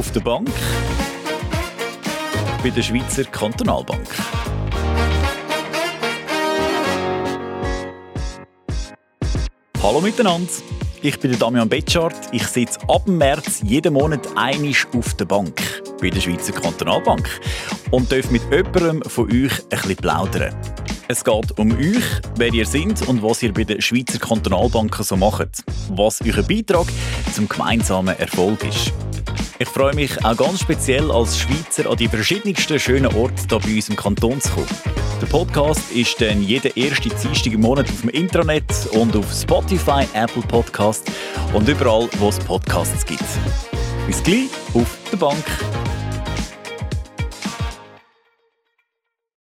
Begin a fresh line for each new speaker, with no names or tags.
auf der Bank bei der Schweizer Kantonalbank. Hallo miteinander. Ich bin Damian Betschart. Ich sitze ab März jeden Monat einisch auf der Bank bei der Schweizer Kantonalbank und darf mit jemandem von euch ein bisschen plaudern. Es geht um euch, wer ihr seid und was ihr bei der Schweizer Kantonalbank so macht. Was euer Beitrag zum gemeinsamen Erfolg ist. Ich freue mich auch ganz speziell als Schweizer an die verschiedensten schönen Orte hier bei uns im Kanton zu kommen. Der Podcast ist dann jeden ersten Dienstag im Monat auf dem Intranet und auf Spotify, Apple Podcast und überall, wo es Podcasts gibt. Bis gleich auf der Bank.